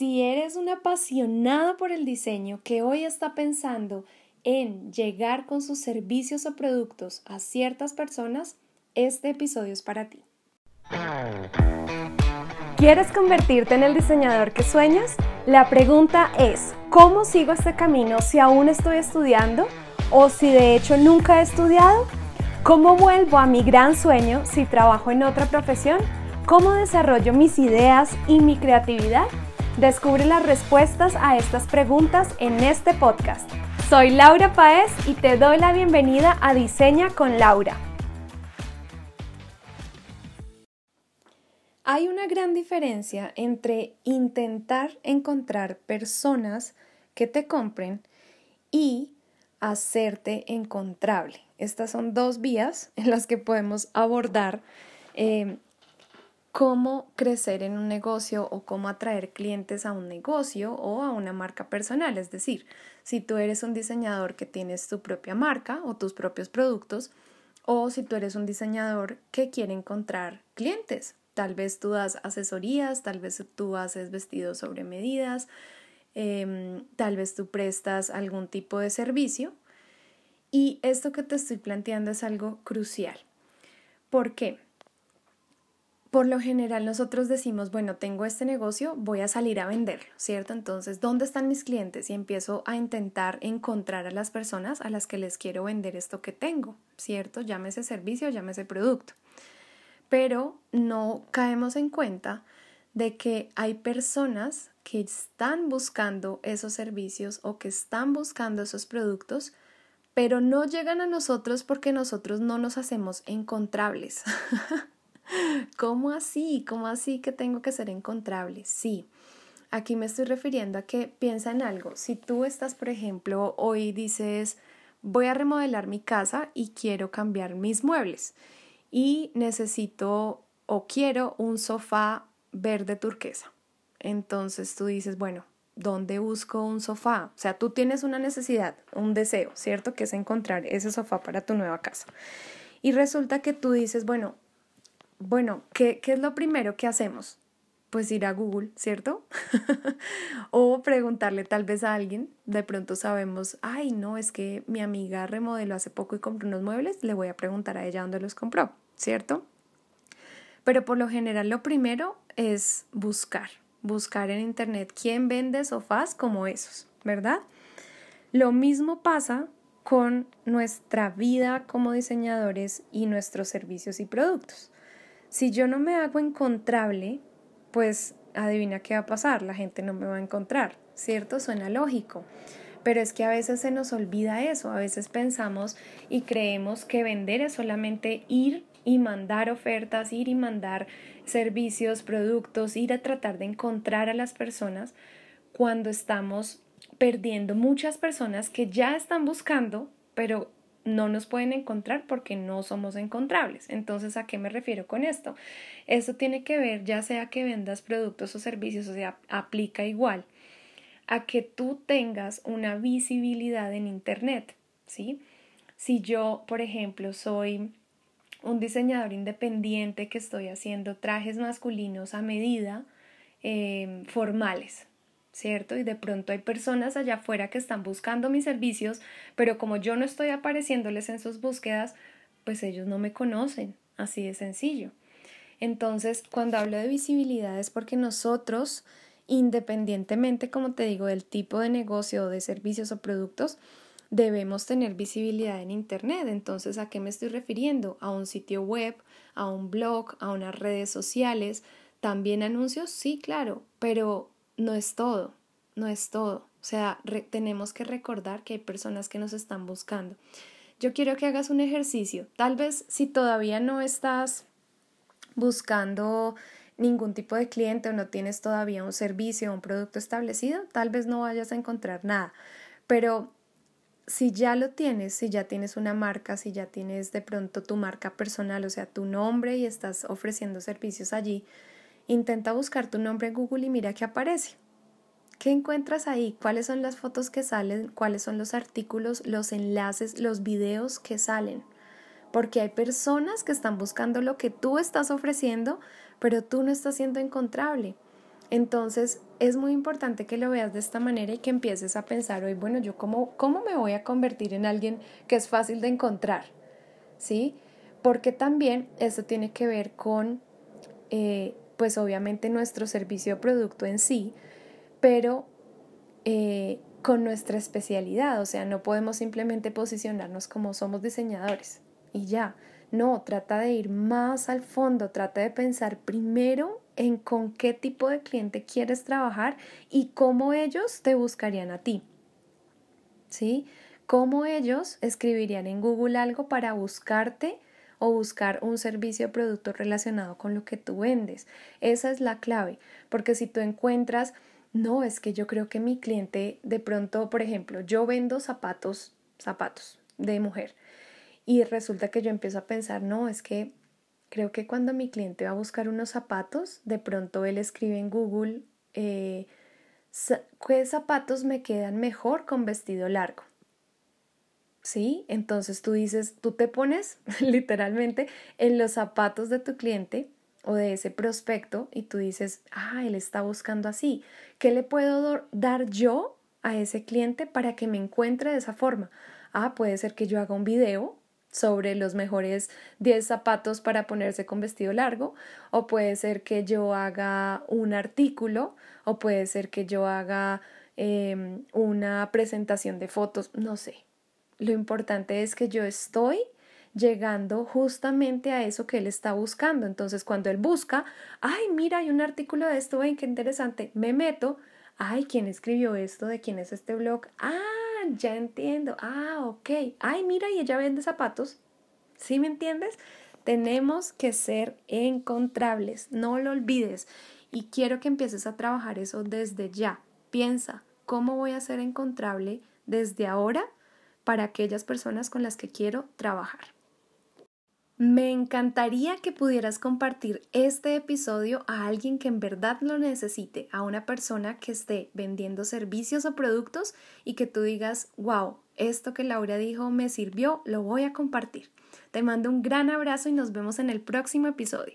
Si eres un apasionado por el diseño que hoy está pensando en llegar con sus servicios o productos a ciertas personas, este episodio es para ti. ¿Quieres convertirte en el diseñador que sueñas? La pregunta es, ¿cómo sigo este camino si aún estoy estudiando o si de hecho nunca he estudiado? ¿Cómo vuelvo a mi gran sueño si trabajo en otra profesión? ¿Cómo desarrollo mis ideas y mi creatividad? Descubre las respuestas a estas preguntas en este podcast. Soy Laura Paez y te doy la bienvenida a Diseña con Laura. Hay una gran diferencia entre intentar encontrar personas que te compren y hacerte encontrable. Estas son dos vías en las que podemos abordar eh, cómo crecer en un negocio o cómo atraer clientes a un negocio o a una marca personal. Es decir, si tú eres un diseñador que tienes tu propia marca o tus propios productos, o si tú eres un diseñador que quiere encontrar clientes. Tal vez tú das asesorías, tal vez tú haces vestidos sobre medidas, em, tal vez tú prestas algún tipo de servicio. Y esto que te estoy planteando es algo crucial. ¿Por qué? Por lo general nosotros decimos, bueno, tengo este negocio, voy a salir a venderlo, ¿cierto? Entonces, ¿dónde están mis clientes? Y empiezo a intentar encontrar a las personas a las que les quiero vender esto que tengo, ¿cierto? Llámese servicio, llámese producto. Pero no caemos en cuenta de que hay personas que están buscando esos servicios o que están buscando esos productos, pero no llegan a nosotros porque nosotros no nos hacemos encontrables. ¿Cómo así? ¿Cómo así que tengo que ser encontrable? Sí. Aquí me estoy refiriendo a que piensa en algo. Si tú estás, por ejemplo, hoy dices, voy a remodelar mi casa y quiero cambiar mis muebles y necesito o quiero un sofá verde turquesa. Entonces tú dices, bueno, ¿dónde busco un sofá? O sea, tú tienes una necesidad, un deseo, ¿cierto? Que es encontrar ese sofá para tu nueva casa. Y resulta que tú dices, bueno, bueno, ¿qué, es lo primero que hacemos? Pues ir a Google, ¿cierto? o preguntarle tal vez a alguien, de pronto sabemos, ay, no, es que mi amiga remodeló hace poco y compró unos muebles, le voy a preguntar a ella dónde los compró, ¿cierto? Pero por lo general lo primero es buscar, buscar en internet quién vende sofás como esos, ¿verdad? Lo mismo pasa con nuestra vida como diseñadores y nuestros servicios y productos. Si yo no me hago encontrable, pues adivina qué va a pasar, la gente no me va a encontrar, ¿cierto? Suena lógico. Pero es que a veces se nos olvida eso, a veces pensamos y creemos que vender es solamente ir y mandar ofertas, ir y mandar servicios, productos, ir a tratar de encontrar a las personas cuando estamos perdiendo muchas personas que ya están buscando, pero no nos pueden encontrar porque no somos encontrables. Entonces, ¿a qué me refiero con esto? Esto tiene que ver, ya sea que vendas productos o servicios, o sea, aplica igual a que tú tengas una visibilidad en Internet, ¿sí? Si yo, por ejemplo, soy un diseñador independiente que estoy haciendo trajes masculinos a medida, eh, formales, ¿cierto? Y de pronto hay personas allá afuera que están buscando mis servicios, pero como yo no estoy apareciéndoles en sus búsquedas, pues ellos no me conocen, así de sencillo. Entonces, cuando hablo de visibilidad es porque nosotros, independientemente, como te digo, del tipo de negocio, de servicios o productos, debemos tener visibilidad en Internet. Entonces, ¿a qué me estoy refiriendo? A un sitio web, a un blog, a unas redes sociales, también anuncios, sí, claro, pero no es todo, no es todo. O sea, tenemos que recordar que hay personas que nos están buscando. Yo quiero que hagas un ejercicio. Tal vez si todavía no estás buscando ningún tipo de cliente o no tienes todavía un servicio o un producto establecido, tal vez no vayas a encontrar nada. Pero si ya lo tienes, si ya tienes una marca, si ya tienes de pronto tu marca personal, o sea, tu nombre y estás ofreciendo servicios allí, Intenta buscar tu nombre en Google y mira qué aparece. ¿Qué encuentras ahí? ¿Cuáles son las fotos que salen? ¿Cuáles son los artículos, los enlaces, los videos que salen? Porque hay personas que están buscando lo que tú estás ofreciendo, pero tú no estás siendo encontrable. Entonces es muy importante que lo veas de esta manera y que empieces a pensar hoy, bueno, yo cómo, cómo me voy a convertir en alguien que es fácil de encontrar, ¿sí? Porque también eso tiene que ver con, eh, pues obviamente nuestro servicio o producto en sí, pero eh, con nuestra especialidad, o sea, no podemos simplemente posicionarnos como somos diseñadores y ya. No, trata de ir más al fondo, trata de pensar primero en con qué tipo de cliente quieres trabajar y cómo ellos te buscarían a ti. ¿Sí? Cómo ellos escribirían en Google algo para buscarte o buscar un servicio o producto relacionado con lo que tú vendes. Esa es la clave, porque si tú encuentras, no, es que yo creo que mi cliente de pronto, por ejemplo, yo vendo zapatos, zapatos de mujer y resulta que yo empiezo a pensar, no, es que creo que cuando mi cliente va a buscar unos zapatos, de pronto él escribe en Google, eh, ¿qué zapatos me quedan mejor con vestido largo? ¿Sí? Entonces tú dices, tú te pones literalmente en los zapatos de tu cliente o de ese prospecto y tú dices, ah, él está buscando así. ¿Qué le puedo dar yo a ese cliente para que me encuentre de esa forma? Ah, puede ser que yo haga un video sobre los mejores 10 zapatos para ponerse con vestido largo, o puede ser que yo haga un artículo, o puede ser que yo haga em, una presentación de fotos, no sé. Lo importante es que yo estoy llegando justamente a eso que él está buscando. Entonces, cuando él busca, ay, mira, hay un artículo de esto, ven, qué interesante, me meto, ay, ¿quién escribió esto? ¿De quién es este blog? Ah, ya entiendo. Ah, ok. Ay, mira, y ella vende zapatos. ¿Sí me entiendes? Tenemos que ser encontrables, no lo olvides. Y quiero que empieces a trabajar eso desde ya. Piensa, ¿cómo voy a ser encontrable desde ahora para aquellas personas con las que quiero trabajar? Me encantaría que pudieras compartir este episodio a alguien que en verdad lo necesite, a una persona que esté vendiendo servicios o productos y que tú digas, wow, esto que Laura dijo me sirvió, lo voy a compartir. Te mando un gran abrazo y nos vemos en el próximo episodio.